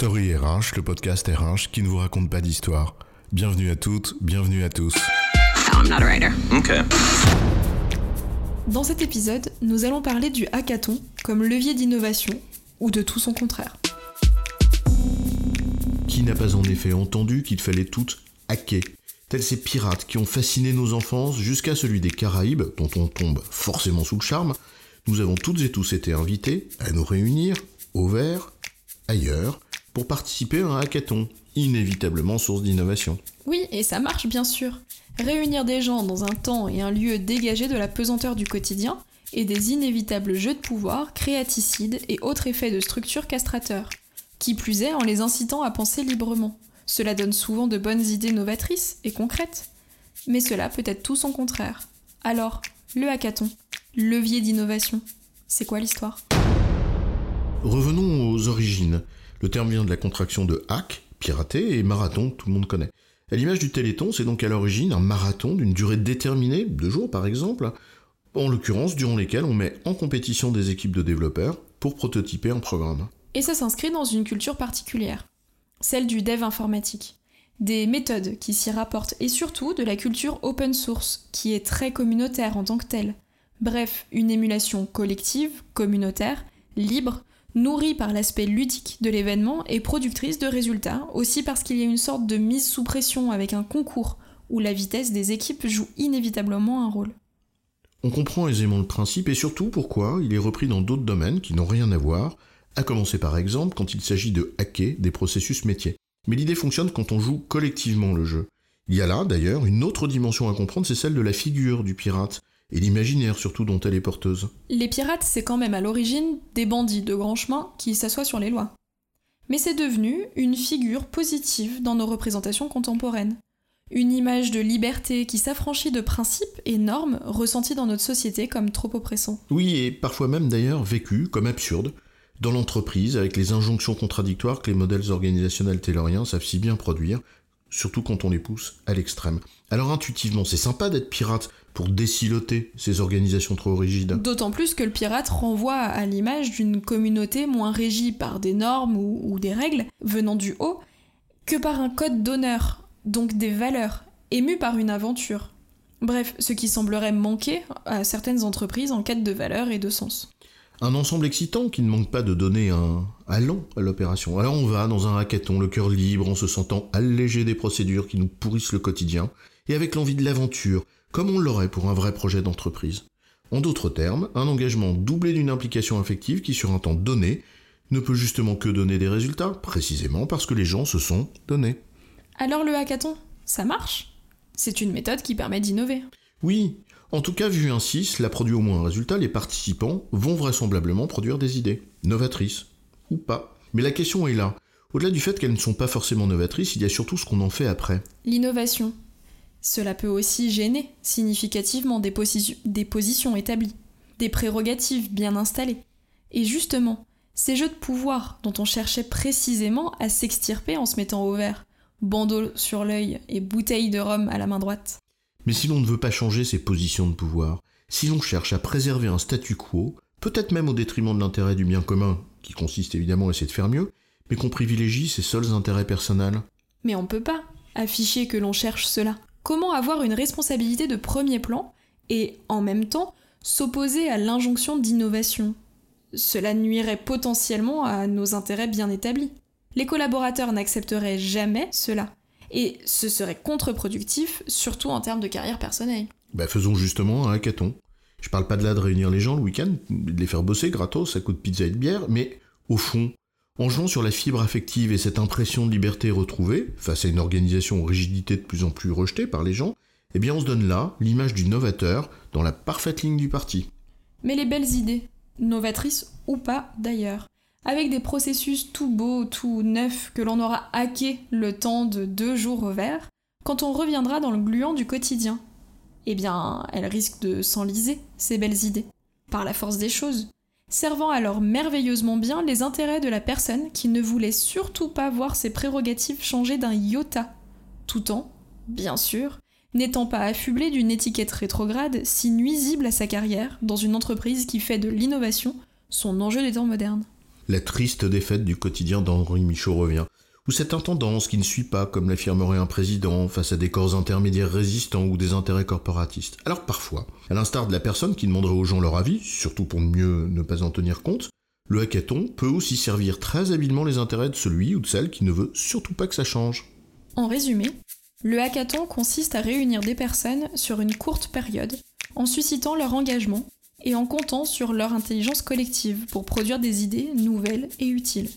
Story RH, le podcast RH qui ne vous raconte pas d'histoire. Bienvenue à toutes, bienvenue à tous. I'm not a writer. Okay. Dans cet épisode, nous allons parler du hackathon comme levier d'innovation ou de tout son contraire. Qui n'a pas en effet entendu qu'il fallait tout hacker? Tels ces pirates qui ont fasciné nos enfances jusqu'à celui des Caraïbes, dont on tombe forcément sous le charme, nous avons toutes et tous été invités à nous réunir, au vert, ailleurs, pour participer à un hackathon, inévitablement source d'innovation. Oui, et ça marche bien sûr. Réunir des gens dans un temps et un lieu dégagés de la pesanteur du quotidien et des inévitables jeux de pouvoir, créaticides et autres effets de structure castrateurs. Qui plus est en les incitant à penser librement. Cela donne souvent de bonnes idées novatrices et concrètes. Mais cela peut être tout son contraire. Alors, le hackathon, levier d'innovation, c'est quoi l'histoire? Revenons aux origines. Le terme vient de la contraction de hack, pirater, et marathon, tout le monde connaît. À l'image du Téléthon, c'est donc à l'origine un marathon d'une durée déterminée, deux jours par exemple, en l'occurrence durant lesquels on met en compétition des équipes de développeurs pour prototyper un programme. Et ça s'inscrit dans une culture particulière, celle du dev informatique. Des méthodes qui s'y rapportent et surtout de la culture open source, qui est très communautaire en tant que telle. Bref, une émulation collective, communautaire, libre, nourrie par l'aspect ludique de l'événement et productrice de résultats, aussi parce qu'il y a une sorte de mise sous pression avec un concours où la vitesse des équipes joue inévitablement un rôle. On comprend aisément le principe et surtout pourquoi il est repris dans d'autres domaines qui n'ont rien à voir, à commencer par exemple quand il s'agit de hacker des processus métiers. Mais l'idée fonctionne quand on joue collectivement le jeu. Il y a là d'ailleurs une autre dimension à comprendre, c'est celle de la figure du pirate, et l'imaginaire surtout dont elle est porteuse. Les pirates, c'est quand même à l'origine des bandits de grand chemin qui s'assoient sur les lois. Mais c'est devenu une figure positive dans nos représentations contemporaines. Une image de liberté qui s'affranchit de principes et normes ressentis dans notre société comme trop oppressants. Oui, et parfois même d'ailleurs vécu comme absurde dans l'entreprise avec les injonctions contradictoires que les modèles organisationnels tayloriens savent si bien produire, surtout quand on les pousse à l'extrême. Alors intuitivement, c'est sympa d'être pirate, pour déciloter ces organisations trop rigides. D'autant plus que le pirate renvoie à l'image d'une communauté moins régie par des normes ou, des règles venant du haut que par un code d'honneur, donc des valeurs, émues par une aventure. Bref, ce qui semblerait manquer à certaines entreprises en quête de valeur et de sens. Un ensemble excitant qui ne manque pas de donner un allant à l'opération. Alors on va dans un hackathon, le cœur libre, en se sentant allégé des procédures qui nous pourrissent le quotidien, et avec l'envie de l'aventure, comme on l'aurait pour un vrai projet d'entreprise. En d'autres termes, un engagement doublé d'une implication affective qui, sur un temps donné, ne peut justement que donner des résultats, précisément parce que les gens se sont donnés. Alors le hackathon, ça marche? C'est une méthode qui permet d'innover. Oui, en tout cas, vu ainsi, cela produit au moins un résultat, les participants vont vraisemblablement produire des idées, novatrices, ou pas. Mais la question est là. Au-delà du fait qu'elles ne sont pas forcément novatrices, il y a surtout ce qu'on en fait après. L'innovation, cela peut aussi gêner significativement des, positions établies, des prérogatives bien installées. Et justement, ces jeux de pouvoir dont on cherchait précisément à s'extirper en se mettant au vert, bandeau sur l'œil et bouteille de rhum à la main droite. Mais si l'on ne veut pas changer ces positions de pouvoir, si l'on cherche à préserver un statu quo, peut-être même au détriment de l'intérêt du bien commun, qui consiste évidemment à essayer de faire mieux, mais qu'on privilégie ses seuls intérêts personnels. Mais on peut pas afficher que l'on cherche cela. Comment avoir une responsabilité de premier plan et, en même temps, s'opposer à l'injonction d'innovation? Cela nuirait potentiellement à nos intérêts bien établis. Les collaborateurs n'accepteraient jamais cela. Et ce serait contre-productif, surtout en termes de carrière personnelle. Bah faisons justement un hackathon. Je parle pas de là de réunir les gens le week-end, de les faire bosser gratos à coup de pizza et de bière, mais au fond, en jouant sur la fibre affective et cette impression de liberté retrouvée, face à une organisation aux rigidités de plus en plus rejetée par les gens, eh bien on se donne là l'image du novateur dans la parfaite ligne du parti. Mais les belles idées, novatrices ou pas d'ailleurs, avec des processus tout beaux, tout neufs que l'on aura hackés le temps de deux jours au quand on reviendra dans le gluant du quotidien, eh bien, elles risquent de s'enliser, ces belles idées, par la force des choses servant alors merveilleusement bien les intérêts de la personne qui ne voulait surtout pas voir ses prérogatives changer d'un iota, tout en, bien sûr, n'étant pas affublé d'une étiquette rétrograde si nuisible à sa carrière dans une entreprise qui fait de l'innovation son enjeu des temps modernes. La triste défaite du quotidien d'Henri Michaud revient. Ou cette intendance qui ne suit pas, comme l'affirmerait un président, face à des corps intermédiaires résistants ou des intérêts corporatistes. Alors parfois, à l'instar de la personne qui demanderait aux gens leur avis, surtout pour mieux ne pas en tenir compte, le hackathon peut aussi servir très habilement les intérêts de celui ou de celle qui ne veut surtout pas que ça change. En résumé, le hackathon consiste à réunir des personnes sur une courte période, en suscitant leur engagement et en comptant sur leur intelligence collective pour produire des idées nouvelles et utiles.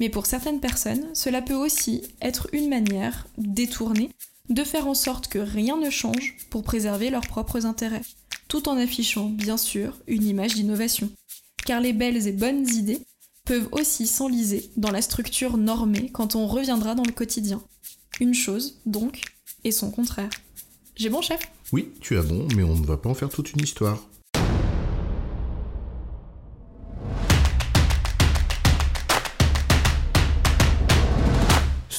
Mais pour certaines personnes, cela peut aussi être une manière détournée de faire en sorte que rien ne change pour préserver leurs propres intérêts, tout en affichant bien sûr une image d'innovation. Car les belles et bonnes idées peuvent aussi s'enliser dans la structure normée quand on reviendra dans le quotidien. Une chose, donc, et son contraire. J'ai bon, chef? Oui, tu as bon, mais on ne va pas en faire toute une histoire.